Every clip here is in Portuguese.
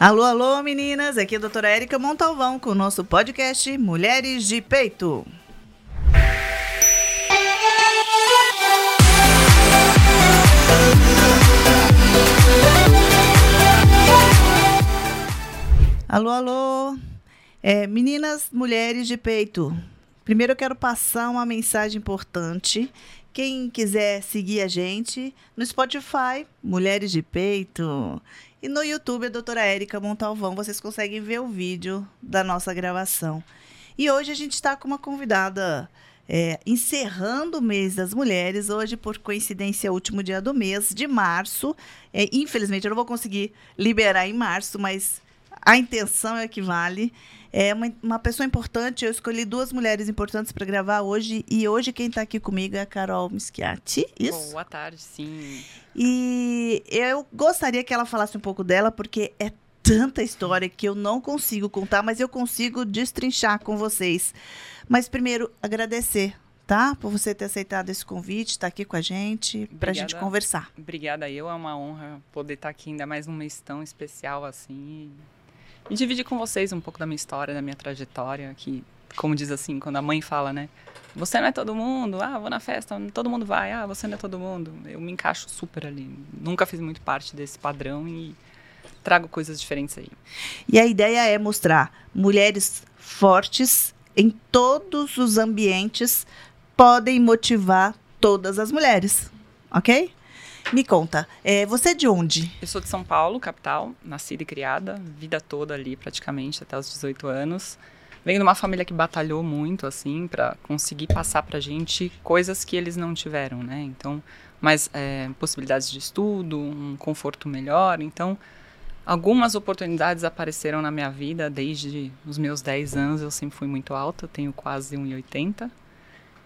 Alô, alô, meninas! Aqui é a doutora Érica Montalvão com o nosso podcast Mulheres de Peito. Alô, alô! É, meninas, mulheres de peito. Primeiro eu quero passar uma mensagem importante. Quem quiser seguir a gente no Spotify, Mulheres de Peito. E no YouTube, a doutora Érica Montalvão, vocês conseguem ver o vídeo da nossa gravação. E hoje a gente está com uma convidada é, encerrando o mês das mulheres, hoje, por coincidência, é o último dia do mês, de março. É, infelizmente, eu não vou conseguir liberar em março, mas a intenção é que vale. É uma, uma pessoa importante, eu escolhi duas mulheres importantes para gravar hoje, e hoje quem está aqui comigo é a Carol Mischiati. Isso? Boa tarde, sim. E eu gostaria que ela falasse um pouco dela, porque é tanta história que eu não consigo contar, mas eu consigo destrinchar com vocês. Mas primeiro, agradecer, tá? Por você ter aceitado esse convite, estar tá aqui com a gente, para a gente conversar. Obrigada, eu é uma honra poder estar tá aqui, ainda mais num mês tão especial assim e dividir com vocês um pouco da minha história, da minha trajetória, que, como diz assim, quando a mãe fala, né? Você não é todo mundo, ah, vou na festa, todo mundo vai, ah, você não é todo mundo. Eu me encaixo super ali. Nunca fiz muito parte desse padrão e trago coisas diferentes aí. E a ideia é mostrar mulheres fortes em todos os ambientes podem motivar todas as mulheres, ok? Me conta, é, você é de onde? Eu sou de São Paulo, capital, nascida e criada, vida toda ali praticamente, até os 18 anos. Venho de uma família que batalhou muito, assim, para conseguir passar pra gente coisas que eles não tiveram, né? Então, mais é, possibilidades de estudo, um conforto melhor. Então, algumas oportunidades apareceram na minha vida desde os meus 10 anos. Eu sempre fui muito alta, tenho quase 1,80.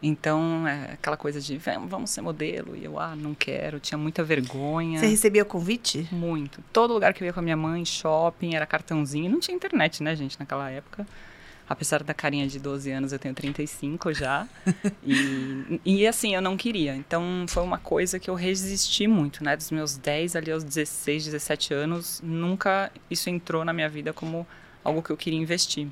Então, é aquela coisa de vamos ser modelo. E eu, ah, não quero, tinha muita vergonha. Você recebia convite? Muito. Todo lugar que eu ia com a minha mãe, shopping, era cartãozinho. Não tinha internet, né, gente, naquela época. Apesar da carinha de 12 anos, eu tenho 35 já. e, e assim, eu não queria. Então, foi uma coisa que eu resisti muito, né? Dos meus 10 ali aos 16, 17 anos, nunca isso entrou na minha vida como algo que eu queria investir.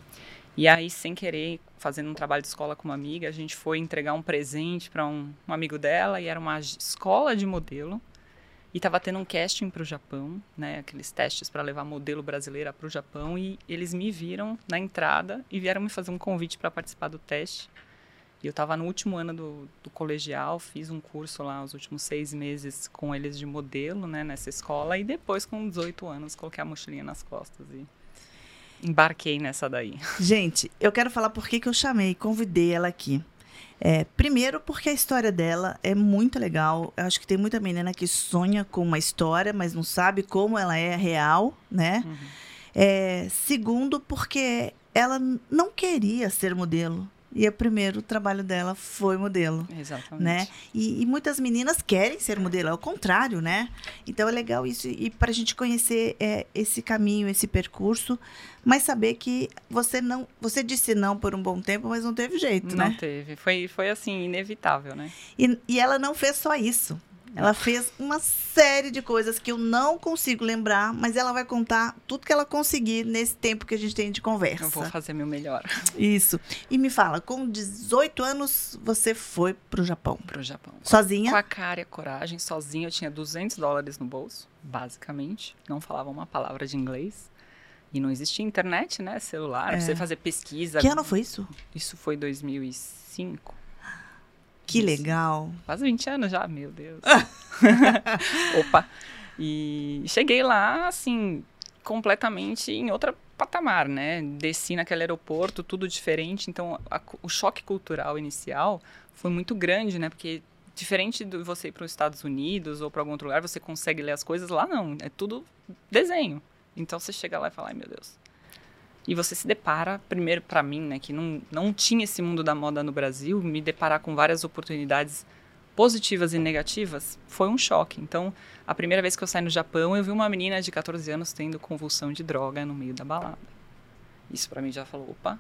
E aí, sem querer, fazendo um trabalho de escola com uma amiga, a gente foi entregar um presente para um, um, amigo dela e era uma escola de modelo. E estava tendo um casting para o Japão, né, aqueles testes para levar modelo brasileira para o Japão. E eles me viram na entrada e vieram me fazer um convite para participar do teste. E eu estava no último ano do, do, colegial, fiz um curso lá, os últimos seis meses com eles de modelo, né, nessa escola. E depois, com 18 anos, coloquei a mochilinha nas costas e embarquei nessa daí. Gente, eu quero falar por que, eu chamei, convidei ela aqui. É, primeiro, porque a história dela é muito legal. Eu acho que tem muita menina que sonha com uma história, mas não sabe como ela é real, né? Uhum. É, segundo, porque ela não queria ser modelo. E o primeiro trabalho dela foi modelo. Exatamente. Né? E, e, muitas meninas querem ser modelo, é o contrário, né? Então é legal isso. E para a gente conhecer é, esse caminho, esse percurso, mas saber que você não. Você disse não por um bom tempo, mas não teve jeito, não né? Não teve. Foi, foi assim, inevitável, né? E, e ela não fez só isso. Ela fez uma série de coisas que eu não consigo lembrar, mas ela vai contar tudo que ela conseguir nesse tempo que a gente tem de conversa. Eu vou fazer meu melhor. Isso. E me fala, com 18 anos você foi pro Japão? Pro Japão. Sozinha? Com a cara e a coragem, sozinha. Eu tinha 200 dólares no bolso, basicamente. Não falava uma palavra de inglês. E não existia internet, né? Celular, é. você fazer pesquisa. Que ano foi isso? Isso foi 2005. Que Isso. legal. Faz 20 anos já, meu Deus. Opa. E cheguei lá, assim, completamente em outra patamar, né? Desci naquele aeroporto, tudo diferente. Então, a, o choque cultural inicial foi muito grande, né? Porque diferente de você ir para os Estados Unidos ou para algum outro lugar, você consegue ler as coisas. Lá não, é tudo desenho. Então, você chega lá e fala, ai meu Deus, e você se depara, primeiro para mim, né, que não, não tinha esse mundo da moda no Brasil, me deparar com várias oportunidades positivas e negativas, foi um choque. Então, a primeira vez que eu saí no Japão, eu vi uma menina de 14 anos tendo convulsão de droga no meio da balada. Isso para mim já falou, opa,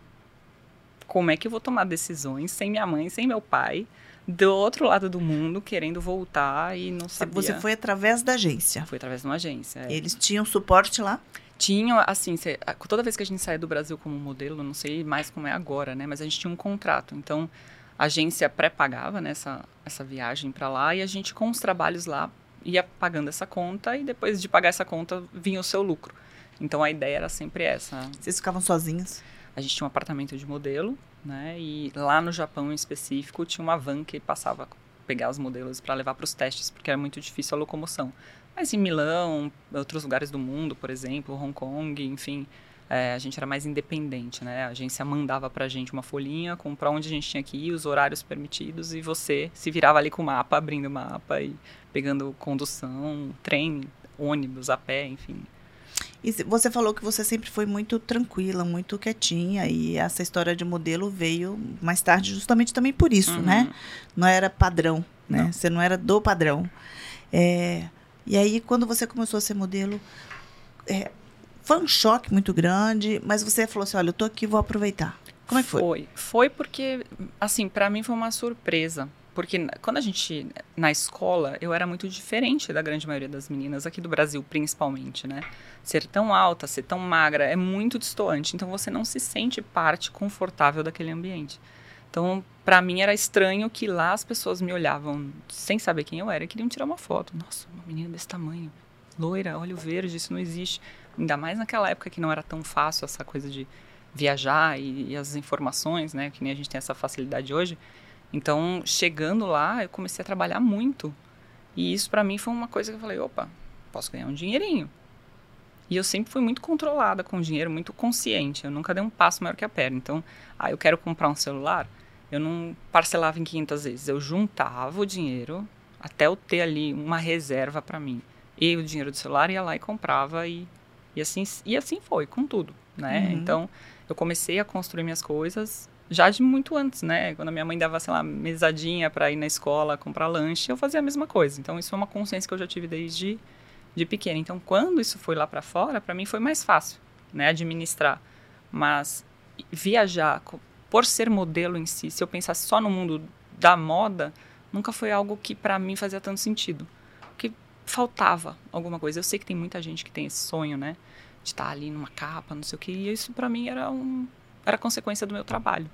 como é que eu vou tomar decisões sem minha mãe, sem meu pai, do outro lado do mundo, querendo voltar e não sabia. Você foi através da agência? Foi através de uma agência. É. Eles tinham suporte lá? Tinha, assim, cê, toda vez que a gente saía do Brasil como modelo, não sei mais como é agora, né? Mas a gente tinha um contrato. Então, a agência pré-pagava né, essa, essa viagem para lá e a gente, com os trabalhos lá, ia pagando essa conta e depois de pagar essa conta vinha o seu lucro. Então, a ideia era sempre essa. Vocês ficavam sozinhos? A gente tinha um apartamento de modelo, né? E lá no Japão em específico tinha uma van que passava pegar os modelos para levar para os testes, porque era muito difícil a locomoção. Mas em Milão, outros lugares do mundo, por exemplo, Hong Kong, enfim, é, a gente era mais independente, né? A agência mandava pra gente uma folhinha com para onde a gente tinha que ir, os horários permitidos, e você se virava ali com o mapa, abrindo o mapa e pegando condução, trem, ônibus, a pé, enfim. E você falou que você sempre foi muito tranquila, muito quietinha, e essa história de modelo veio mais tarde justamente também por isso, uhum. né? Não era padrão, né? Não. Você não era do padrão. É, e aí, quando você começou a ser modelo, é, foi um choque muito grande, mas você falou assim: olha, eu tô aqui, vou aproveitar. Como é que foi? Foi, foi porque, assim, para mim foi uma surpresa. Porque quando a gente, na escola, eu era muito diferente da grande maioria das meninas, aqui do Brasil principalmente, né? Ser tão alta, ser tão magra, é muito distoante. Então você não se sente parte confortável daquele ambiente. Então, para mim era estranho que lá as pessoas me olhavam sem saber quem eu era e queriam tirar uma foto. Nossa, uma menina desse tamanho, loira, olho verde, isso não existe. Ainda mais naquela época que não era tão fácil essa coisa de viajar e, e as informações, né? Que nem a gente tem essa facilidade hoje. Então, chegando lá, eu comecei a trabalhar muito. E isso para mim foi uma coisa que eu falei, opa, posso ganhar um dinheirinho. E eu sempre fui muito controlada com o dinheiro, muito consciente. Eu nunca dei um passo maior que a perna. Então, ah, eu quero comprar um celular, eu não parcelava em 500 vezes. Eu juntava o dinheiro até eu ter ali uma reserva para mim. E o dinheiro do celular ia lá e comprava e, e assim e assim foi com tudo, né? Uhum. Então, eu comecei a construir minhas coisas já de muito antes, né? Quando a minha mãe dava, sei lá, mesadinha para ir na escola comprar lanche, eu fazia a mesma coisa. Então, isso é uma consciência que eu já tive desde de pequena. Então, quando isso foi lá para fora, para mim foi mais fácil, né, administrar. Mas viajar por ser modelo em si, se eu pensasse só no mundo da moda, nunca foi algo que para mim fazia tanto sentido. Porque faltava alguma coisa. Eu sei que tem muita gente que tem esse sonho, né? De estar ali numa capa, não sei o que. E isso para mim era um era consequência do meu trabalho.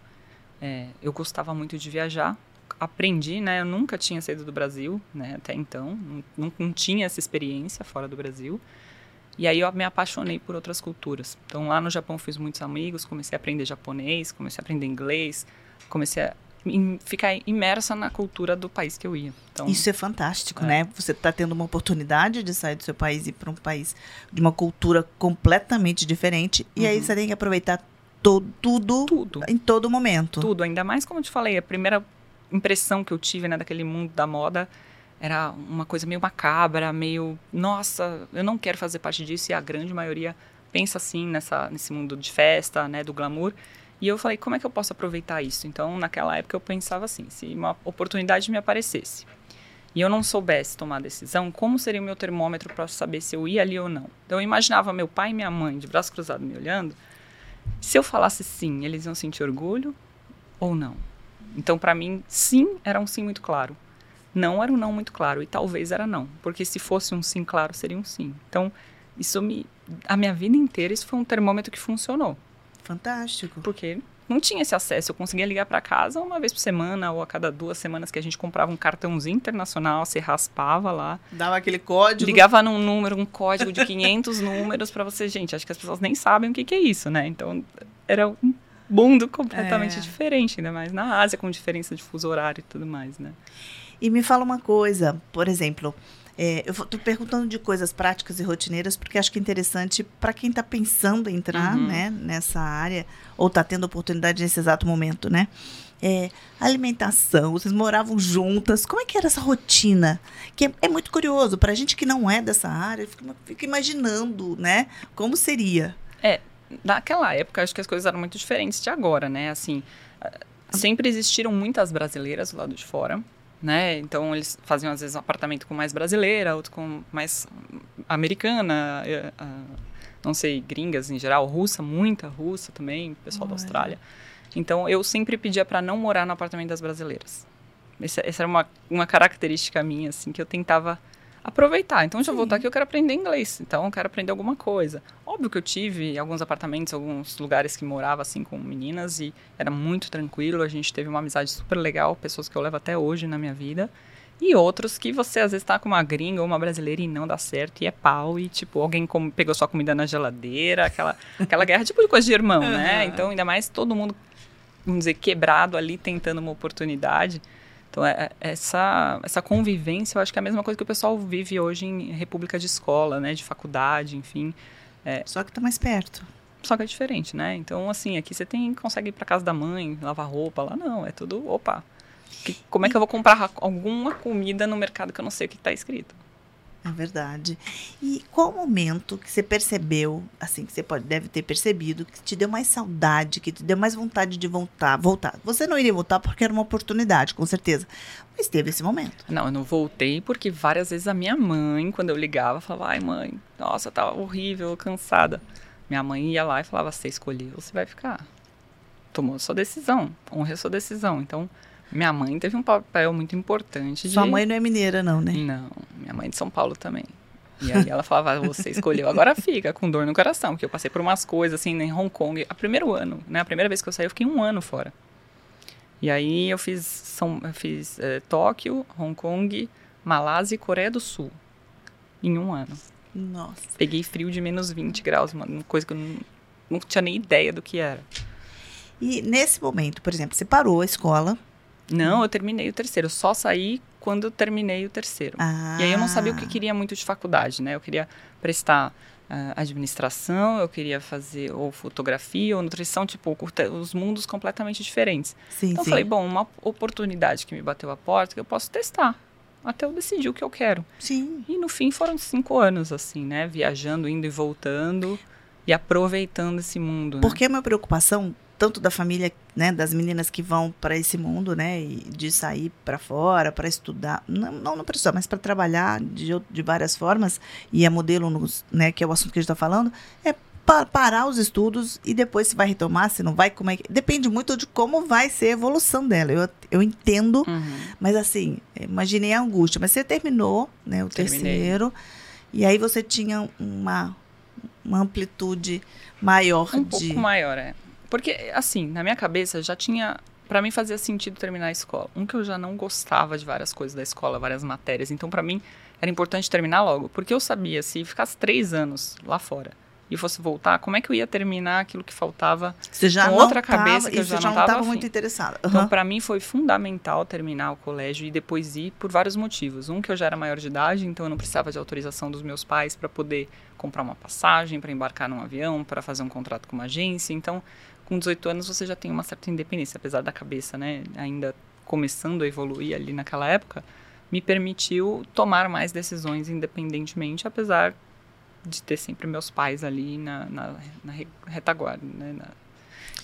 É, eu gostava muito de viajar, aprendi, né? Eu nunca tinha saído do Brasil, né? Até então, não, não tinha essa experiência fora do Brasil. E aí eu me apaixonei por outras culturas. Então lá no Japão fiz muitos amigos, comecei a aprender japonês, comecei a aprender inglês, comecei a ficar imersa na cultura do país que eu ia. Então, Isso é fantástico, é. né? Você está tendo uma oportunidade de sair do seu país e ir para um país de uma cultura completamente diferente. E uhum. aí você tem que aproveitar todo, tudo, tudo em todo momento. Tudo, ainda mais como eu te falei, a primeira impressão que eu tive né, daquele mundo da moda era uma coisa meio macabra, meio, nossa, eu não quero fazer parte disso, e a grande maioria pensa assim nessa, nesse mundo de festa, né, do glamour. E eu falei, como é que eu posso aproveitar isso? Então, naquela época eu pensava assim, se uma oportunidade me aparecesse e eu não soubesse tomar decisão, como seria o meu termômetro para saber se eu ia ali ou não? Então, eu imaginava meu pai e minha mãe de braço cruzado me olhando. Se eu falasse sim, eles iam sentir orgulho ou não? Então, para mim, sim era um sim muito claro não era um não muito claro e talvez era não, porque se fosse um sim claro seria um sim. Então, isso me a minha vida inteira isso foi um termômetro que funcionou. Fantástico. Porque não tinha esse acesso, eu conseguia ligar para casa uma vez por semana ou a cada duas semanas que a gente comprava um cartãozinho internacional, você raspava lá, dava aquele código, ligava num número, um código de 500 números para você, gente, acho que as pessoas nem sabem o que, que é isso, né? Então, era um mundo completamente é. diferente, ainda mais na Ásia com diferença de fuso horário e tudo mais, né? E me fala uma coisa, por exemplo, é, eu estou perguntando de coisas práticas e rotineiras porque acho que é interessante para quem está pensando em entrar uhum. né, nessa área ou está tendo oportunidade nesse exato momento, né? É, alimentação, vocês moravam juntas, como é que era essa rotina? Que é, é muito curioso, para a gente que não é dessa área, fica, fica imaginando, né, como seria. É, naquela época, acho que as coisas eram muito diferentes de agora, né, assim, sempre existiram muitas brasileiras do lado de fora, né? Então eles faziam às vezes um apartamento com mais brasileira, outro com mais americana, eh, ah, não sei, gringas em geral, russa, muita russa também, pessoal da Austrália. Então eu sempre pedia para não morar no apartamento das brasileiras. Essa, essa era uma, uma característica minha, assim, que eu tentava aproveitar. Então, já vou estar aqui, eu quero aprender inglês. Então, eu quero aprender alguma coisa. Óbvio que eu tive alguns apartamentos, alguns lugares que morava assim com meninas e era muito tranquilo. A gente teve uma amizade super legal, pessoas que eu levo até hoje na minha vida. E outros que você às vezes tá com uma gringa ou uma brasileira e não dá certo e é pau e tipo alguém pegou sua comida na geladeira, aquela aquela guerra tipo de coisa de irmão, uhum. né? Então ainda mais todo mundo vamos dizer quebrado ali tentando uma oportunidade. Então, é, é, essa, essa convivência, eu acho que é a mesma coisa que o pessoal vive hoje em república de escola, né? De faculdade, enfim. É, só que tá mais perto. Só que é diferente, né? Então, assim, aqui você tem, consegue ir pra casa da mãe, lavar roupa. Lá não, é tudo, opa. Que, como é que eu vou comprar alguma comida no mercado que eu não sei o que está escrito? É verdade. E qual momento que você percebeu, assim, que você pode, deve ter percebido, que te deu mais saudade, que te deu mais vontade de voltar? Voltar. Você não iria voltar porque era uma oportunidade, com certeza. Mas teve esse momento. Não, eu não voltei porque várias vezes a minha mãe, quando eu ligava, falava: ai, mãe, nossa, tá horrível, cansada. Minha mãe ia lá e falava: você escolheu, você vai ficar. Tomou sua decisão, honre a sua decisão. Então, minha mãe teve um papel muito importante. Sua de... mãe não é mineira, não, né? Não, minha mãe é de São Paulo também. E aí ela falava, ah, você escolheu, agora fica, com dor no coração, porque eu passei por umas coisas assim em Hong Kong. A primeiro ano, né? A primeira vez que eu saí, eu fiquei um ano fora. E aí eu fiz, São, eu fiz é, Tóquio, Hong Kong, Malásia e Coreia do Sul. Em um ano. Nossa. Peguei frio de menos 20 graus, uma coisa que eu não, não tinha nem ideia do que era. E nesse momento, por exemplo, você parou a escola, não, eu terminei o terceiro. Eu só saí quando eu terminei o terceiro. Ah. E aí eu não sabia o que queria muito de faculdade, né? Eu queria prestar uh, administração, eu queria fazer ou fotografia ou nutrição, tipo, os mundos completamente diferentes. Sim, então sim. eu falei, bom, uma oportunidade que me bateu a porta que eu posso testar. Até eu decidir o que eu quero. Sim. E no fim foram cinco anos, assim, né? Viajando, indo e voltando e aproveitando esse mundo. Porque né? a minha preocupação tanto da família, né, das meninas que vão para esse mundo, né, de sair para fora para estudar, não, não, não para estudar, mas para trabalhar de, de várias formas, e a modelo, nos, né, que é o assunto que a gente está falando, é pa parar os estudos e depois se vai retomar, se não vai, como é que... Depende muito de como vai ser a evolução dela. Eu, eu entendo, uhum. mas assim, imaginei a angústia. Mas você terminou, né, o Terminei. terceiro, e aí você tinha uma, uma amplitude maior um de... pouco maior, é. Porque, assim, na minha cabeça já tinha. Para mim fazia sentido terminar a escola. Um que eu já não gostava de várias coisas da escola, várias matérias. Então, para mim, era importante terminar logo. Porque eu sabia, se ficasse três anos lá fora e fosse voltar, como é que eu ia terminar aquilo que faltava você já com outra tava, cabeça que eu já não estava muito interessada. Uhum. Então, para mim foi fundamental terminar o colégio e depois ir por vários motivos. Um que eu já era maior de idade, então eu não precisava de autorização dos meus pais para poder comprar uma passagem, para embarcar num avião, para fazer um contrato com uma agência. Então, com 18 anos você já tem uma certa independência, apesar da cabeça, né, ainda começando a evoluir ali naquela época, me permitiu tomar mais decisões independentemente, apesar de ter sempre meus pais ali na, na, na retaguarda, né, na,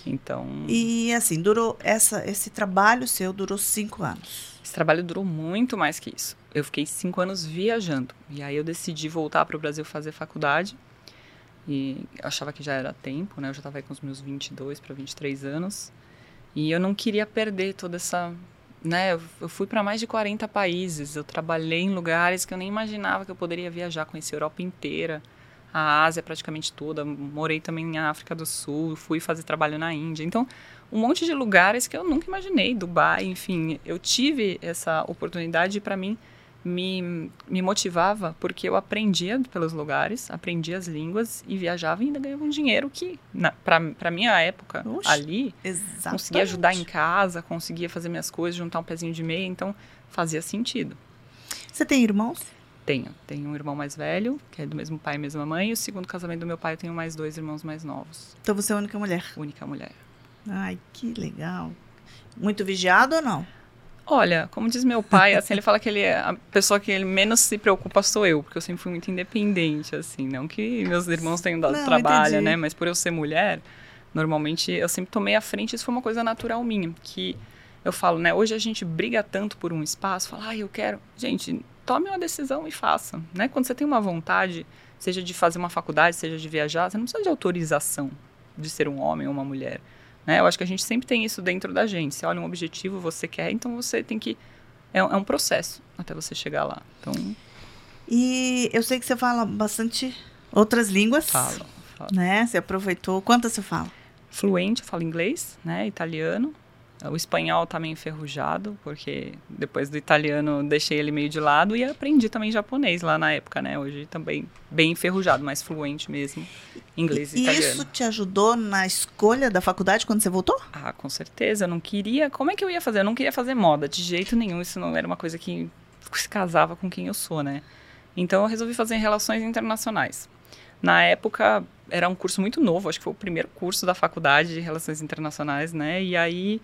então. E assim, durou essa, esse trabalho seu durou cinco anos. Esse trabalho durou muito mais que isso. Eu fiquei cinco anos viajando. E aí eu decidi voltar para o Brasil fazer faculdade. E achava que já era tempo, né? Eu já estava com os meus 22 para 23 anos. E eu não queria perder toda essa. Né? Eu fui para mais de 40 países. Eu trabalhei em lugares que eu nem imaginava que eu poderia viajar, conhecer a Europa inteira, a Ásia praticamente toda. Morei também na África do Sul, fui fazer trabalho na Índia. Então, um monte de lugares que eu nunca imaginei. Dubai, enfim. Eu tive essa oportunidade para mim me, me motivava porque eu aprendia pelos lugares, aprendia as línguas e viajava e ainda ganhava um dinheiro que, para minha época, Oxe, ali, exatamente. conseguia ajudar em casa, conseguia fazer minhas coisas, juntar um pezinho de meia, então fazia sentido. Você tem irmãos? Tenho. Tenho um irmão mais velho, que é do mesmo pai e mesma mãe, e o segundo casamento do meu pai eu tenho mais dois irmãos mais novos. Então você é a única mulher? Única mulher. Ai, que legal. Muito vigiado ou não? Olha, como diz meu pai, assim, ele fala que ele é a pessoa que ele menos se preocupa sou eu, porque eu sempre fui muito independente, assim, não que meus irmãos tenham dado não, trabalho, né, mas por eu ser mulher, normalmente eu sempre tomei a frente, isso foi uma coisa natural minha, que eu falo, né, hoje a gente briga tanto por um espaço, fala, ah, eu quero, gente, tome uma decisão e faça, né, quando você tem uma vontade, seja de fazer uma faculdade, seja de viajar, você não precisa de autorização de ser um homem ou uma mulher, né? Eu acho que a gente sempre tem isso dentro da gente. Você olha um objetivo, você quer, então você tem que. É, é um processo até você chegar lá. Então. E eu sei que você fala bastante outras línguas. Falo, falo. Né? Você aproveitou. Quantas você fala? Fluente, eu falo inglês, né? Italiano. O espanhol tá meio enferrujado, porque depois do italiano deixei ele meio de lado e aprendi também japonês lá na época, né? Hoje também bem enferrujado, mas fluente mesmo, inglês e, e italiano. isso te ajudou na escolha da faculdade quando você voltou? Ah, com certeza. Eu não queria. Como é que eu ia fazer? Eu não queria fazer moda de jeito nenhum. Isso não era uma coisa que se casava com quem eu sou, né? Então eu resolvi fazer relações internacionais. Na época era um curso muito novo, acho que foi o primeiro curso da faculdade de relações internacionais, né? E aí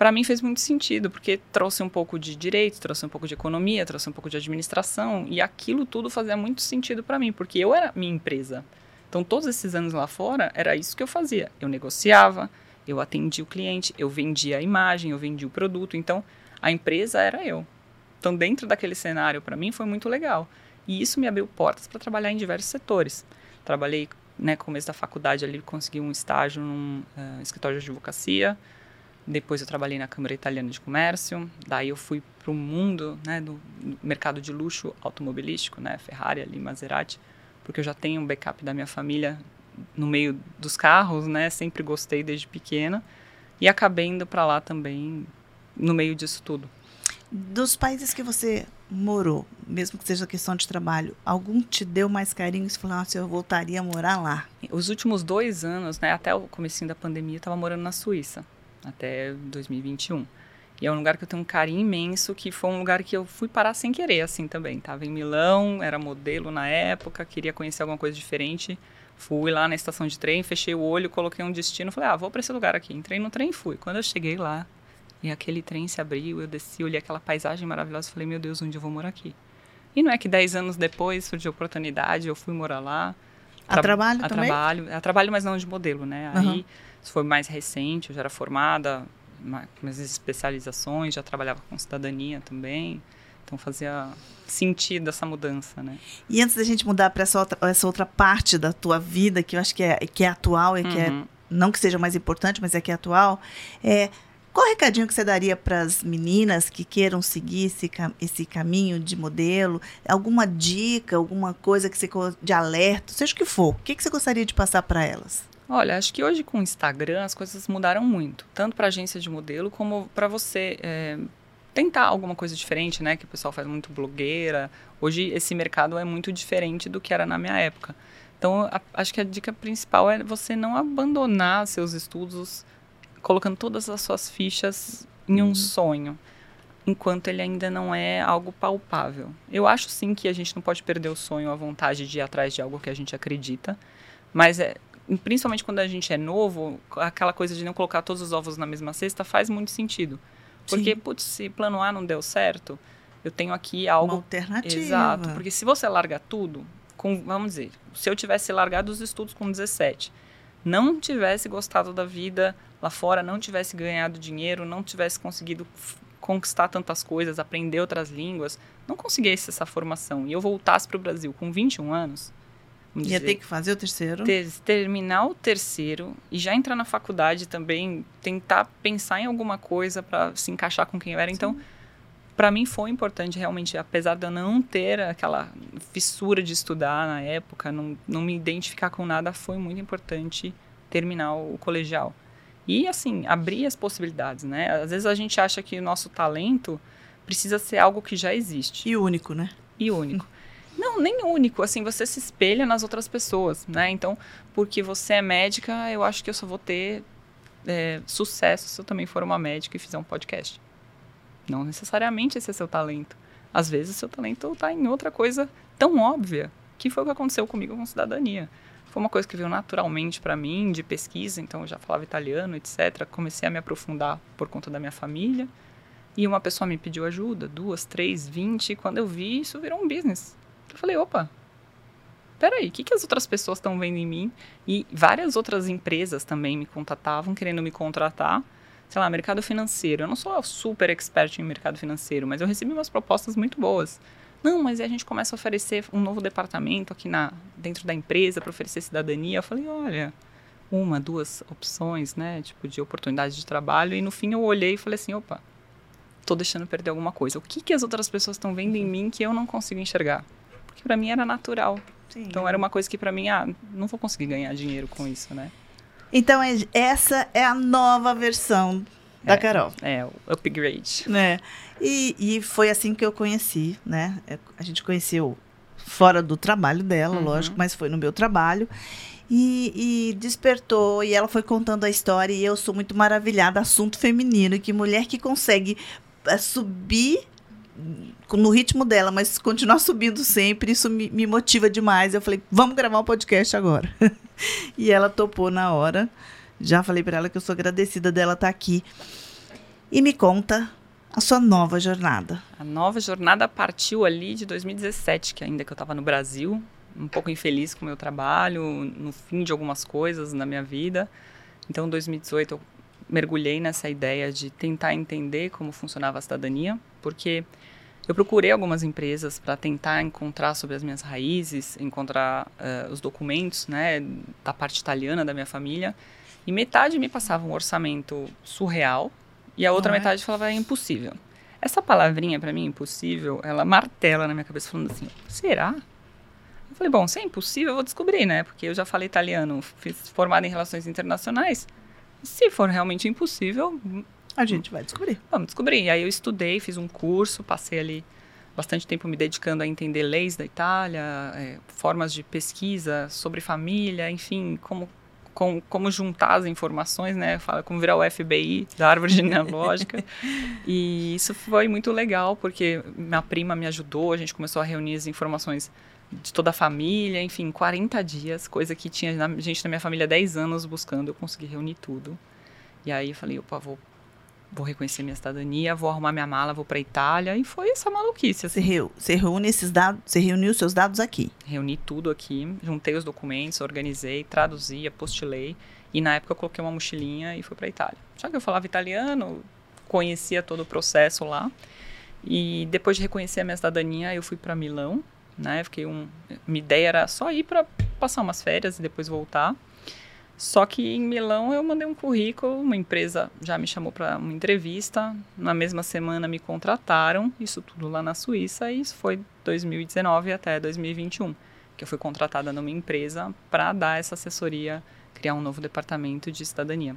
para mim fez muito sentido, porque trouxe um pouco de direito, trouxe um pouco de economia, trouxe um pouco de administração, e aquilo tudo fazia muito sentido para mim, porque eu era minha empresa. Então, todos esses anos lá fora, era isso que eu fazia. Eu negociava, eu atendia o cliente, eu vendia a imagem, eu vendia o produto. Então, a empresa era eu. Então, dentro daquele cenário, para mim, foi muito legal. E isso me abriu portas para trabalhar em diversos setores. Trabalhei, né, começo da faculdade ali, consegui um estágio num uh, escritório de advocacia, depois eu trabalhei na Câmara Italiana de Comércio. Daí eu fui para o mundo né, do mercado de luxo automobilístico, né, Ferrari ali, Maserati, porque eu já tenho um backup da minha família no meio dos carros, né? Sempre gostei desde pequena e acabei indo para lá também no meio disso tudo. Dos países que você morou, mesmo que seja questão de trabalho, algum te deu mais carinho e falou, nossa, eu voltaria a morar lá? Os últimos dois anos, né, até o começo da pandemia, eu estava morando na Suíça até 2021. E é um lugar que eu tenho um carinho imenso, que foi um lugar que eu fui parar sem querer, assim, também. Tava em Milão, era modelo na época, queria conhecer alguma coisa diferente. Fui lá na estação de trem, fechei o olho, coloquei um destino, falei, ah, vou para esse lugar aqui. Entrei no trem e fui. Quando eu cheguei lá, e aquele trem se abriu, eu desci, olhei aquela paisagem maravilhosa, falei, meu Deus, onde eu vou morar aqui? E não é que dez anos depois surgiu a oportunidade, eu fui morar lá. A trabalho a também? Trabalho, a trabalho, mas não de modelo, né? Uhum. Aí isso foi mais recente, eu já era formada, minhas especializações, já trabalhava com cidadania também. Então fazia sentido essa mudança, né? E antes da gente mudar para essa outra, essa outra parte da tua vida, que eu acho que é, que é atual e uhum. que é, uhum. não que seja mais importante, mas é que é atual, é, qual recadinho que você daria para as meninas que queiram seguir esse, esse caminho de modelo? Alguma dica, alguma coisa que você de alerta, seja o que for, o que, que você gostaria de passar para elas? Olha, acho que hoje com o Instagram as coisas mudaram muito, tanto para agência de modelo como para você é, tentar alguma coisa diferente, né? Que o pessoal faz muito blogueira. Hoje esse mercado é muito diferente do que era na minha época. Então, a, acho que a dica principal é você não abandonar seus estudos colocando todas as suas fichas em um uhum. sonho, enquanto ele ainda não é algo palpável. Eu acho sim que a gente não pode perder o sonho, a vontade de ir atrás de algo que a gente acredita, mas é, principalmente quando a gente é novo, aquela coisa de não colocar todos os ovos na mesma cesta faz muito sentido. Porque, Sim. putz, se plano A não deu certo, eu tenho aqui algo. Uma alternativa. Exato. Porque se você larga tudo, com, vamos dizer, se eu tivesse largado os estudos com 17, não tivesse gostado da vida lá fora, não tivesse ganhado dinheiro, não tivesse conseguido conquistar tantas coisas, aprender outras línguas, não conseguisse essa formação e eu voltasse para o Brasil com 21 anos, Ia dizer, ter que fazer o terceiro. Ter, terminar o terceiro e já entrar na faculdade também, tentar pensar em alguma coisa para se encaixar com quem eu era. Então, Sim. Então, para mim foi importante realmente, apesar de eu não ter aquela fissura de estudar na época, não, não me identificar com nada, foi muito importante terminar o colegial. E, assim, abrir as possibilidades, né? Às vezes a gente acha que o nosso talento precisa ser algo que já existe. E único, né? E único. Não, nem único, assim, você se espelha nas outras pessoas, né? Então, porque você é médica, eu acho que eu só vou ter é, sucesso se eu também for uma médica e fizer um podcast. Não necessariamente esse é seu talento. Às vezes, seu talento está em outra coisa tão óbvia, que foi o que aconteceu comigo com cidadania. Foi uma coisa que veio naturalmente para mim, de pesquisa, então eu já falava italiano, etc. Comecei a me aprofundar por conta da minha família. E uma pessoa me pediu ajuda, duas, três, vinte, e quando eu vi, isso virou um business. Eu falei, opa, peraí, o que, que as outras pessoas estão vendo em mim? E várias outras empresas também me contatavam, querendo me contratar. Sei lá, mercado financeiro. Eu não sou super expert em mercado financeiro, mas eu recebi umas propostas muito boas. Não, mas aí a gente começa a oferecer um novo departamento aqui na, dentro da empresa para oferecer cidadania. Eu falei, olha, uma, duas opções, né? Tipo, de oportunidade de trabalho. E no fim eu olhei e falei assim, opa, tô deixando perder alguma coisa. O que, que as outras pessoas estão vendo em mim que eu não consigo enxergar? Porque para mim era natural. Sim. Então era uma coisa que para mim, ah, não vou conseguir ganhar dinheiro com isso, né? Então, é- essa é a nova versão da É. Carol. É, o upgrade. né? E, e foi assim que eu conheci, né? É, A gente conheceu fora do trabalho dela, Uhum. lógico, mas foi no meu trabalho. E, e despertou, e ela foi contando a história, e eu sou muito maravilhada, assunto feminino, que mulher que consegue eh, subir no ritmo dela, mas continuar subindo sempre, isso me, me motiva demais. Eu falei, vamos gravar um podcast agora. e ela topou na hora. Já falei para ela que eu sou agradecida dela estar aqui. E me conta a sua nova jornada. A nova jornada partiu ali de 2017, que ainda que eu estava no Brasil, um pouco infeliz com o meu trabalho, no fim de algumas coisas na minha vida. Então, em 2018, eu mergulhei nessa ideia de tentar entender como funcionava a cidadania, porque eu procurei algumas empresas para tentar encontrar sobre as minhas raízes, encontrar eh, os documentos né, da parte italiana da minha família, e metade me passava um orçamento surreal, e a outra é? metade falava é impossível. Essa palavrinha, para mim, impossível, ela martela na minha cabeça, falando assim: será? Eu falei, bom, se é impossível, eu vou descobrir, né? Porque eu já falei italiano, fiz formada em relações internacionais. Se for realmente impossível, A gente vai descobrir. vamos descobrir. E aí eu estudei, fiz um curso, passei ali bastante tempo me dedicando a entender leis da Itália, eh, formas de pesquisa sobre família, enfim, como, com- como juntar as informações, né? Fala como virar o FBI da árvore genealógica. e isso foi muito legal, porque minha prima me ajudou, a gente começou a reunir as informações de toda a família, enfim, 40 dias, coisa que tinha na- gente na minha família 10 anos buscando, eu consegui reunir tudo. E aí eu falei, opa, vou, vou reconhecer minha cidadania, vou arrumar minha mala, vou pra Itália. E foi essa maluquice, Você, assim. reu, você reúne esses dados, você reuniu seus dados aqui. Reuni tudo aqui, juntei os documentos, organizei, traduzi, apostilei. E na época eu coloquei uma mochilinha e fui pra Itália. Já que eu falava italiano, conhecia todo o processo lá. E depois de reconhecer a minha cidadania, eu fui para Milão, né? Fiquei um, minha ideia era só ir para passar umas férias e depois voltar. Só que em Milão eu mandei um currículo, uma empresa já me chamou para uma entrevista. Na mesma semana me contrataram, isso tudo lá na Suíça, e isso foi 2019 até 2021, que eu fui contratada numa empresa para dar essa assessoria, criar um novo departamento de cidadania.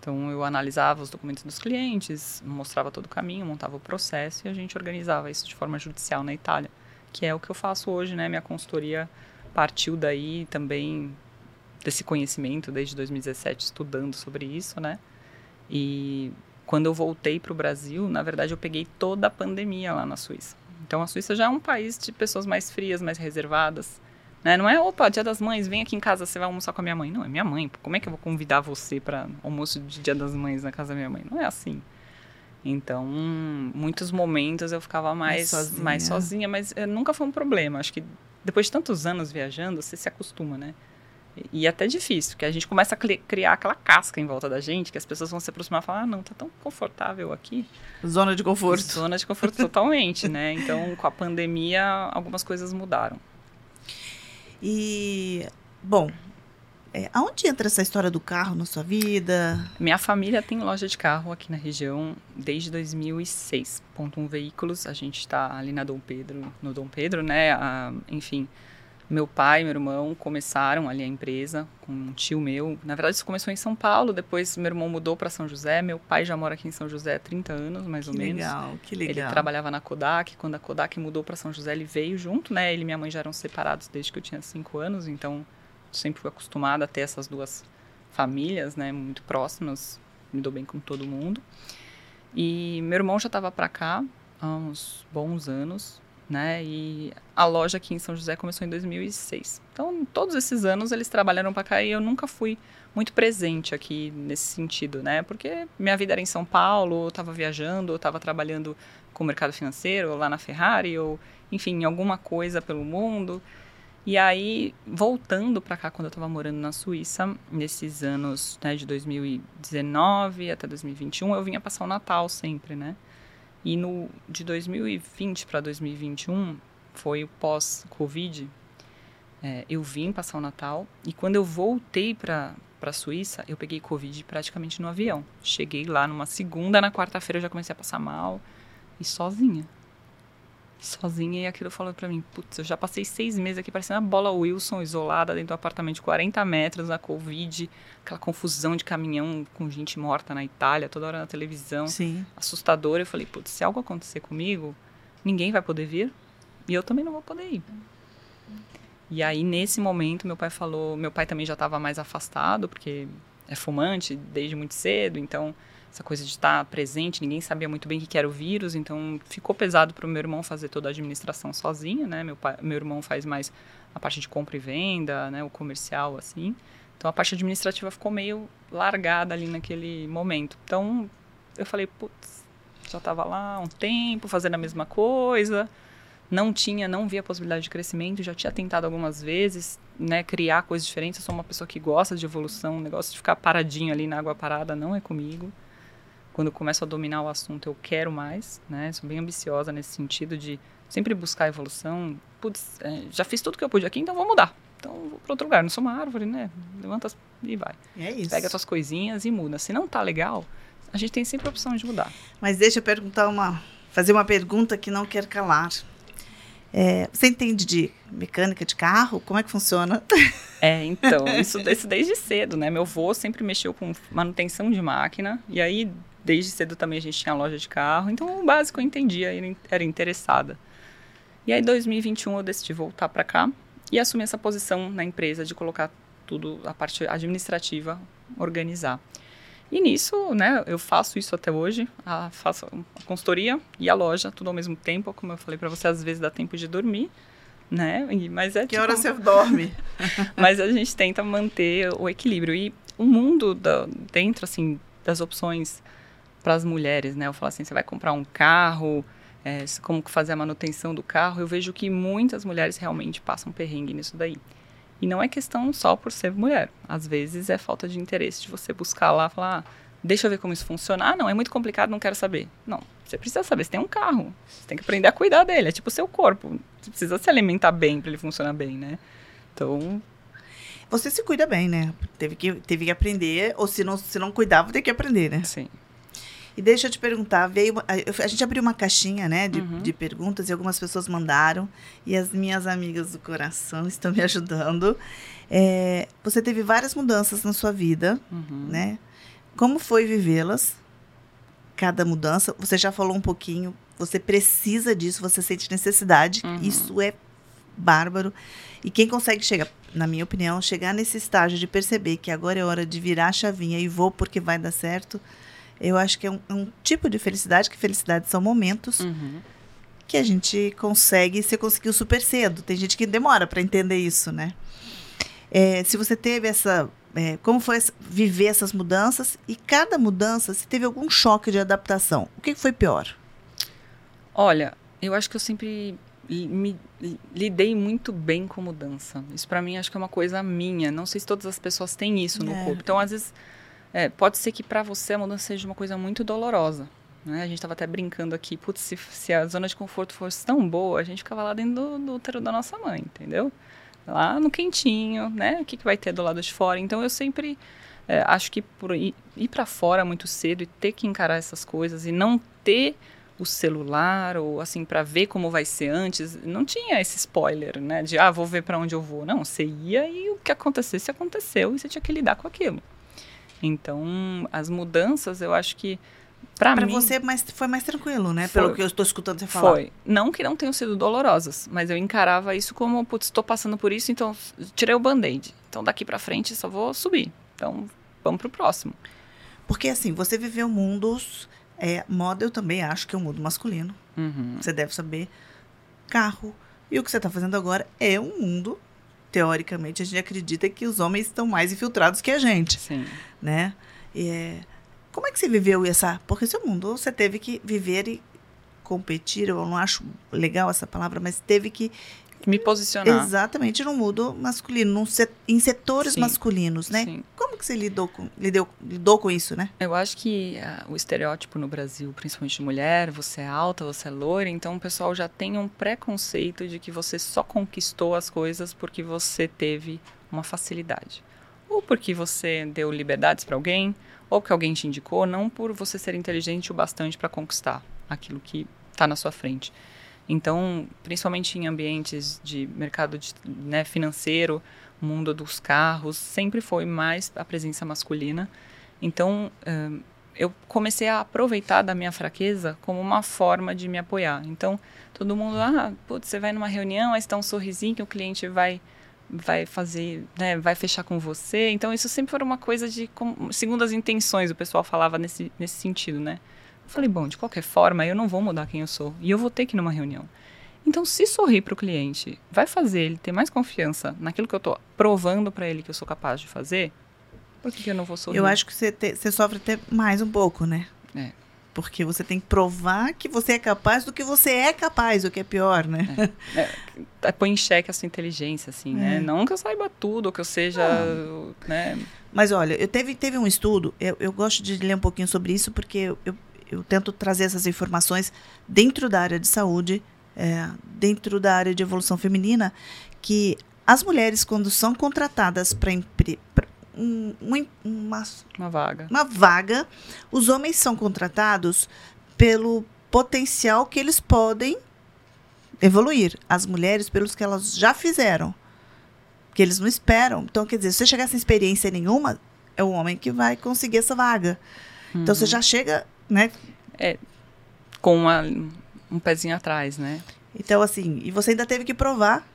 Então eu analisava os documentos dos clientes, mostrava todo o caminho, montava o processo e a gente organizava isso de forma judicial na Itália, que é o que eu faço hoje, né? Minha consultoria partiu daí também desse conhecimento desde 2017 estudando sobre isso, né? E quando eu voltei para o Brasil, na verdade eu peguei toda a pandemia lá na Suíça. Então a Suíça já é um país de pessoas mais frias, mais reservadas. Né? Não é, opa, dia das mães, vem aqui em casa, você vai almoçar com a minha mãe. Não, é minha mãe. Como é que eu vou convidar você para almoço de dia das mães na casa da minha mãe? Não é assim. Então, muitos momentos eu ficava mais, Mais sozinha. mais sozinha, mas eh, nunca foi um problema. Acho que depois de tantos anos viajando, você se acostuma, né? E, até difícil, porque a gente começa a cri- criar aquela casca em volta da gente, que as pessoas vão se aproximar e falar, ah, não, tá tão confortável aqui. Zona de conforto. Zona de conforto totalmente, né? Então, com a pandemia, algumas coisas mudaram. E, bom, é, aonde entra essa história do carro na sua vida? Minha família tem loja de carro aqui na região desde 2006. Ponto um Veículos, a gente está ali na Dom Pedro, no Dom Pedro, né? Ah, enfim, meu pai e meu irmão começaram ali a empresa com um tio meu. Na verdade, isso começou em São Paulo, depois meu irmão mudou para São José. Meu pai já mora aqui em São José há 30 anos, mais Que ou menos. legal, que Ele legal. trabalhava na Kodak. Quando a Kodak mudou para São José, ele veio junto, né? Ele e minha mãe já eram separados desde que eu tinha cinco anos, então sempre fui acostumada a ter essas duas famílias, né? Muito próximas. Me dou bem com todo mundo. E meu irmão já estava para cá há uns bons anos, né? E a loja aqui em São José começou em 2006. Então, todos esses anos eles trabalharam para cá e eu nunca fui muito presente aqui nesse sentido, né? Porque minha vida era em São Paulo, eu estava viajando, eu estava trabalhando com o mercado financeiro, lá na Ferrari, ou enfim, alguma coisa pelo mundo. E aí, voltando para cá, quando eu estava morando na Suíça, nesses anos né, de 2019 até 2021, eu vinha passar o Natal sempre, né? E no de 2020 para 2021, foi o pós-Covid, é, eu vim passar o Natal. E quando eu voltei para para a Suíça, eu peguei Covid praticamente no avião. Cheguei lá numa segunda, na quarta-feira eu já comecei a passar mal e sozinha. Sozinha e aquilo falou para mim, putz, eu já passei seis meses aqui parecendo a bola Wilson isolada dentro do apartamento de 40 metros na Covid, aquela confusão de caminhão com gente morta na Itália, toda hora na televisão, Sim. assustador. Eu falei, putz, se algo acontecer comigo, ninguém vai poder vir e eu também não vou poder ir. E aí nesse momento meu pai falou, meu pai também já estava mais afastado porque é fumante desde muito cedo, então essa coisa de estar presente, ninguém sabia muito bem o que era o vírus, então ficou pesado para o meu irmão fazer toda a administração sozinho, né? Meu, pai, meu irmão faz mais a parte de compra e venda, né? O comercial, assim. Então a parte administrativa ficou meio largada ali naquele momento. Então eu falei, putz, já estava lá um tempo fazendo a mesma coisa, não tinha, não via possibilidade de crescimento, já tinha tentado algumas vezes, né, criar coisas diferentes. Eu sou uma pessoa que gosta de evolução, o negócio de ficar paradinho ali na água parada não é comigo quando eu começo a dominar o assunto, eu quero mais, né? Sou bem ambiciosa nesse sentido de sempre buscar evolução. Putz, é, já fiz tudo que eu pude aqui, então vou mudar. Então vou para outro lugar. Não sou uma árvore, né? Levanta e vai. É isso. Pega suas coisinhas e muda. Se não tá legal, a gente tem sempre a opção de mudar. Mas deixa eu perguntar uma, fazer uma pergunta que não quer calar. É, você entende de mecânica de carro? Como é que funciona? É, então, isso, isso desde cedo, né? Meu avô sempre mexeu com manutenção de máquina, e aí desde cedo também a gente tinha loja de carro, então o básico eu entendia, era interessada. E aí, em 2021, eu decidi voltar para cá e assumir essa posição na empresa de colocar tudo, a parte administrativa, organizar. E nisso, né, eu faço isso até hoje, a, faço a consultoria e a loja, tudo ao mesmo tempo, como eu falei para você, às vezes dá tempo de dormir, né, e, mas é Que tipo, hora você dorme? mas a gente tenta manter o equilíbrio. E o mundo da, dentro, assim, das opções para as mulheres, né? Eu falo assim, você vai comprar um carro, é, como fazer a manutenção do carro. Eu vejo que muitas mulheres realmente passam perrengue nisso daí. E não é questão só por ser mulher. Às vezes é falta de interesse de você buscar lá, falar, ah, deixa eu ver como isso funciona. Ah, não, é muito complicado, não quero saber. Não, você precisa saber. Você tem um carro, você tem que aprender a cuidar dele. É tipo o seu corpo. Você precisa se alimentar bem para ele funcionar bem, né? Então, Você se cuida bem, né? Teve que, teve que aprender, ou se não, se não cuidava, tem que aprender, né? sim. E deixa eu te perguntar, veio a gente abriu uma caixinha, né, de, Uhum. de perguntas e algumas pessoas mandaram e as minhas amigas do coração estão me ajudando. É, você teve várias mudanças na sua vida, Uhum. né? Como foi vivê-las? Cada mudança, você já falou um pouquinho. Você precisa disso, você sente necessidade. Uhum. Isso é bárbaro. E quem consegue chegar, na minha opinião, chegar nesse estágio de perceber que agora é hora de virar a chavinha e vou porque vai dar certo, eu acho que é um, é um tipo de felicidade, que felicidade são momentos Uhum. que a gente consegue, você conseguiu super cedo. Tem gente que demora para entender isso, né? É, se você teve essa. é, como foi essa- viver essas mudanças e cada mudança, se teve algum choque de adaptação, o que foi pior? Olha, eu acho que eu sempre me li- lidei muito bem com mudança. Isso pra mim acho que é uma coisa minha. Não sei se todas as pessoas têm isso no É. corpo. Então, às vezes, é, pode ser que pra você a mudança seja uma coisa muito dolorosa. Né? A gente tava até brincando aqui, putz, se, se a zona de conforto fosse tão boa, a gente ficava lá dentro do, do útero da nossa mãe, entendeu? Lá no quentinho, né? O que, que vai ter do lado de fora? Então, eu sempre é, acho que por ir, ir para fora muito cedo e ter que encarar essas coisas e não ter o celular ou assim para ver como vai ser antes, não tinha esse spoiler, né? De ah, vou ver para onde eu vou. Não, você ia e o que acontecesse aconteceu e você tinha que lidar com aquilo. Então, as mudanças, eu acho que para Para mim você mais, foi mais tranquilo, né? Foi. Pelo que eu estou escutando você falar. foi. Não que não tenham sido dolorosas, mas eu encarava isso como, putz, estou passando por isso, então tirei o band-aid. Então daqui para frente só vou subir. Então, vamos pro próximo. Porque assim, você viveu mundos. É, moda eu também acho que é um mundo masculino. Uhum. Você deve saber. Carro. E o que você está fazendo agora é um mundo. Teoricamente, a gente acredita que os homens estão mais infiltrados que a gente, Sim. né? E, é, como é que você viveu essa? Porque seu mundo você teve que viver e competir. Eu não acho legal essa palavra, mas teve que Me posicionar. exatamente no mundo masculino, num se- em setores Sim. masculinos, né? Sim. Como que você lidou com, lidou, lidou com isso, né? Eu acho que ah, o estereótipo no Brasil, principalmente de mulher, você é alta, você é loira, então o pessoal já tem um preconceito de que você só conquistou as coisas porque você teve uma facilidade. Ou porque você deu liberdades para alguém, ou porque alguém te indicou, não por você ser inteligente o bastante para conquistar aquilo que está na sua frente. Então, principalmente em ambientes de mercado de, né, financeiro, mundo dos carros, sempre foi mais a presença masculina. Então, uh, eu comecei a aproveitar da minha fraqueza como uma forma de me apoiar. Então, todo mundo, ah, putz, você vai numa reunião, aí está um sorrisinho que o cliente vai vai fazer, né, vai fechar com você. Então, isso sempre foi uma coisa de, segundo as intenções, o pessoal falava nesse, nesse sentido, né? Eu falei, bom, de qualquer forma, eu não vou mudar quem eu sou. E eu vou ter que ir numa reunião. Então, se sorrir para o cliente vai fazer ele ter mais confiança naquilo que eu estou provando para ele que eu sou capaz de fazer, por que, que eu não vou sorrir? Eu acho que você, te, você sofre até mais um pouco, né? É. Porque você tem que provar que você é capaz do que você é capaz, o que é pior, né? É. É, é põe em xeque a sua inteligência, assim, né? É. Não que eu saiba tudo, que eu seja, né? Mas olha, eu teve, teve um estudo, eu, eu gosto de ler um pouquinho sobre isso, porque eu, eu, eu tento trazer essas informações dentro da área de saúde, é, dentro da área de evolução feminina, que as mulheres, quando são contratadas para um, uma, uma vaga. uma vaga, os homens são contratados pelo potencial que eles podem evoluir. As mulheres, pelos que elas já fizeram. Que eles não esperam. Então, quer dizer, se você chegar sem experiência nenhuma, é o homem que vai conseguir essa vaga. Uhum. Então, você uhum. já chega, né? É, com uma, um pezinho atrás, né? Então, assim, e você ainda teve que provar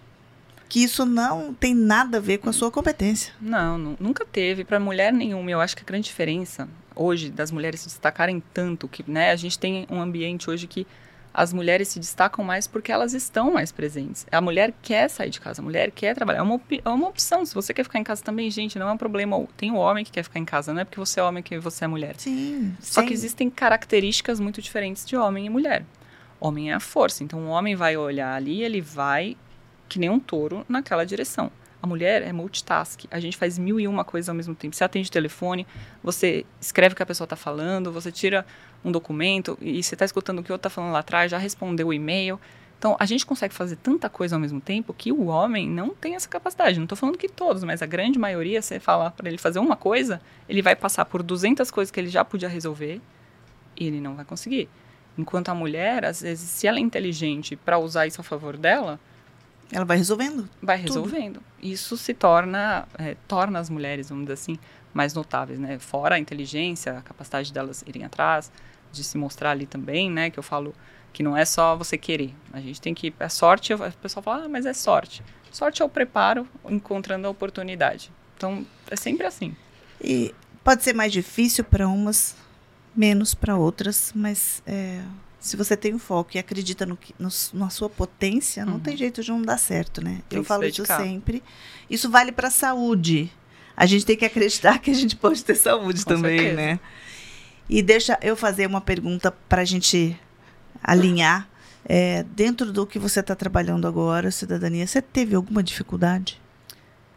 que isso não tem nada a ver com a sua competência. Não, nunca teve para mulher nenhuma. Eu acho que a grande diferença hoje das mulheres se destacarem tanto que, né, a gente tem um ambiente hoje que as mulheres se destacam mais porque elas estão mais presentes. A mulher quer sair de casa, a mulher quer trabalhar. É uma, é uma opção. Se você quer ficar em casa também, gente, não é um problema. Tem o homem que quer ficar em casa, não é porque você é homem que você é mulher. Sim. Só sim. que existem características muito diferentes de homem e mulher. Homem é a força. Então, o homem vai olhar ali, ele vai que nem um touro naquela direção. A mulher é multitask. A gente faz mil e uma coisas ao mesmo tempo. Você atende o telefone, você escreve o que a pessoa está falando, você tira um documento e você está escutando o que o outro está falando lá atrás, já respondeu o e-mail. Então, a gente consegue fazer tanta coisa ao mesmo tempo que o homem não tem essa capacidade. Não estou falando que todos, mas a grande maioria, você falar para ele fazer uma coisa, ele vai passar por 200 coisas que ele já podia resolver e ele não vai conseguir. Enquanto a mulher, às vezes, se ela é inteligente para usar isso a favor dela, ela vai resolvendo. Vai resolvendo. Tudo. Isso se torna, é, torna as mulheres, vamos dizer assim, mais notáveis, né? Fora a inteligência, a capacidade delas irem atrás, de se mostrar ali também, né? Que eu falo que não é só você querer. A gente tem que. É sorte, o pessoal fala, ah, mas é sorte. Sorte é o preparo encontrando a oportunidade. Então, é sempre assim. E pode ser mais difícil para umas, menos para outras, mas é, se você tem um foco e acredita no, no na sua potência, não tem uhum. jeito de não dar certo, né? Tem eu falo isso sempre. Isso vale para a saúde. A gente tem que acreditar que a gente pode ter saúde Com também, certeza. né? E deixa eu fazer uma pergunta para a gente alinhar. É, dentro do que você está trabalhando agora, cidadania, você teve alguma dificuldade?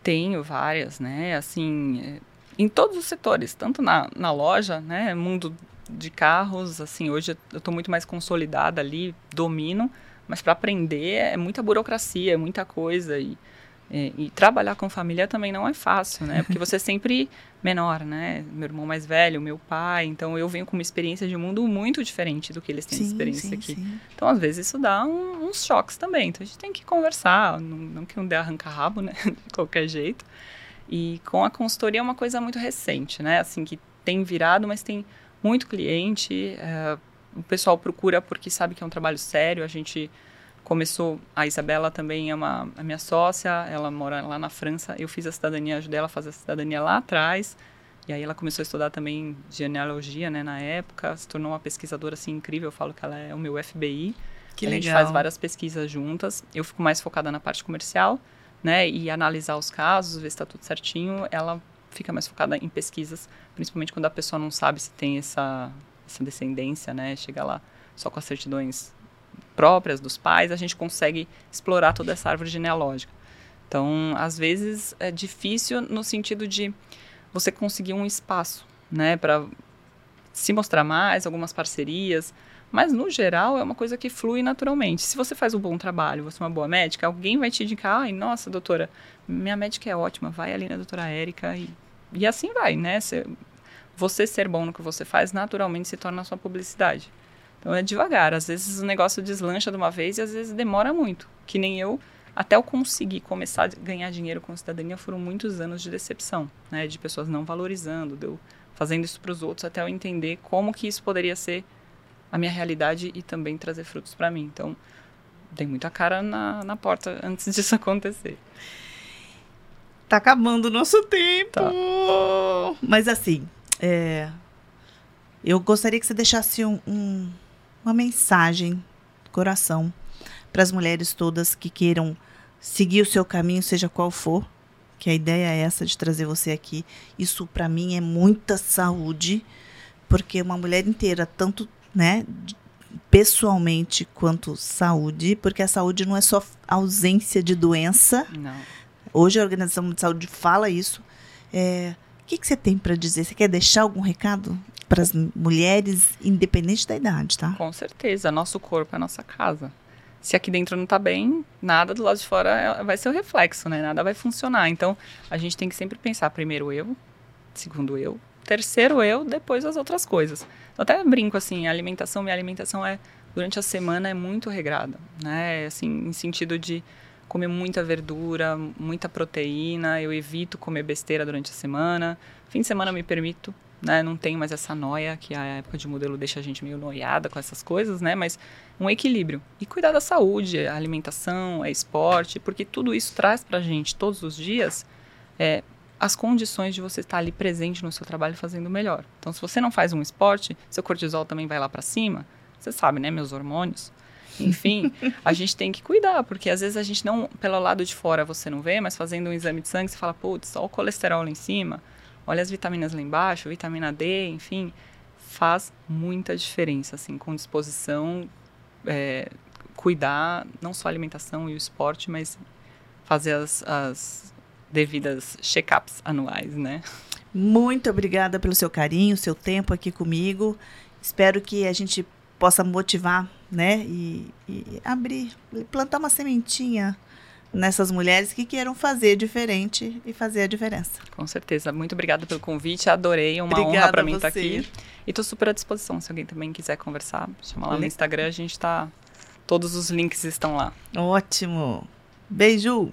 Tenho várias, né? Assim, é, em todos os setores, tanto na, na loja, né? Mundo de carros, assim, hoje eu estou muito mais consolidada ali, domino, mas para aprender é muita burocracia, é muita coisa e, e, e, trabalhar com família também não é fácil, né? Porque você é sempre menor, né? Meu irmão mais velho, meu pai, então eu venho com uma experiência de mundo muito diferente do que eles têm sim, experiência sim, aqui. Sim. Então, às vezes, isso dá um, uns choques também. Então, a gente tem que conversar, não, não que um dê arranca rabo, né? de qualquer jeito. E com a consultoria é uma coisa muito recente, né? Assim, que tem virado, mas tem muito cliente. É, o pessoal procura porque sabe que é um trabalho sério. A gente começou. A Isabela também é uma a minha sócia, ela mora lá na França. Eu fiz a cidadania, ajudei ela a fazer a cidadania lá atrás. E aí ela começou a estudar também genealogia, né, na época, se tornou uma pesquisadora assim incrível, eu falo que ela é o meu FBI. Que a legal. gente faz várias pesquisas juntas. Eu fico mais focada na parte comercial, né, e analisar os casos, ver se está tudo certinho. Ela fica mais focada em pesquisas, principalmente quando a pessoa não sabe se tem essa, essa descendência, né? Chega lá só com as certidões próprias dos pais, a gente consegue explorar toda essa árvore genealógica. Então, às vezes é difícil no sentido de você conseguir um espaço, né, para se mostrar mais, algumas parcerias, mas no geral é uma coisa que flui naturalmente. Se você faz um bom trabalho, você é uma boa médica, alguém vai te indicar, ai, nossa, doutora, minha médica é ótima, vai ali na doutora Érica e e assim vai, né? Você, você ser bom no que você faz, naturalmente se torna sua publicidade. Então é devagar. Às vezes o negócio deslancha de uma vez e às vezes demora muito. Que nem eu, até eu conseguir começar a ganhar dinheiro com cidadania, foram muitos anos de decepção, né? De pessoas não valorizando, de eu fazendo isso para os outros até eu entender como que isso poderia ser a minha realidade e também trazer frutos para mim. Então, dei muita cara na, na porta antes disso acontecer. Tá acabando o nosso tempo. Tá. Mas assim, é, eu gostaria que você deixasse um, um, uma mensagem do coração para as mulheres todas que queiram seguir o seu caminho, seja qual for. Que a ideia é essa de trazer você aqui. Isso para mim é muita saúde, porque uma mulher inteira, tanto, né, pessoalmente quanto saúde, porque a saúde não é só ausência de doença. Não. Hoje a Organização Mundial de Saúde fala isso. É, o que, que você tem para dizer? Você quer deixar algum recado para as mulheres, independente da idade, tá? Com certeza. Nosso corpo é a nossa casa. Se aqui dentro não está bem, nada do lado de fora é, vai ser o reflexo, né? Nada vai funcionar. Então, a gente tem que sempre pensar primeiro eu, segundo eu, terceiro eu, depois as outras coisas. Eu até brinco assim, a alimentação, minha alimentação é durante a semana é muito regrada, né? Assim, em sentido de comer muita verdura, muita proteína, eu evito comer besteira durante a semana. Fim de semana eu me permito, né? Não tenho mais essa noia que a época de modelo deixa a gente meio noiada com essas coisas, né? Mas um equilíbrio. E cuidar da saúde, a alimentação, é esporte, porque tudo isso traz pra gente todos os dias é, as condições de você estar ali presente no seu trabalho fazendo melhor. Então, se você não faz um esporte, seu cortisol também vai lá para cima. Você sabe, né? Meus hormônios. Enfim, a gente tem que cuidar, porque às vezes a gente não, pelo lado de fora você não vê, mas fazendo um exame de sangue você fala, putz, só o colesterol lá em cima, olha as vitaminas lá embaixo, vitamina D, enfim, faz muita diferença, assim, com disposição, é, cuidar, não só a alimentação e o esporte, mas fazer as, as devidas check-ups anuais, né? Muito obrigada pelo seu carinho, seu tempo aqui comigo. Espero que a gente possa motivar, né? E, e abrir, plantar uma sementinha nessas mulheres que queiram fazer diferente e fazer a diferença. Com certeza. Muito obrigada pelo convite. Adorei. Uma Obrigada honra para mim estar você. aqui. E estou super à disposição. Se alguém também quiser conversar, chama lá no Instagram. A gente tá. Todos os links estão lá. Ótimo. Beijo.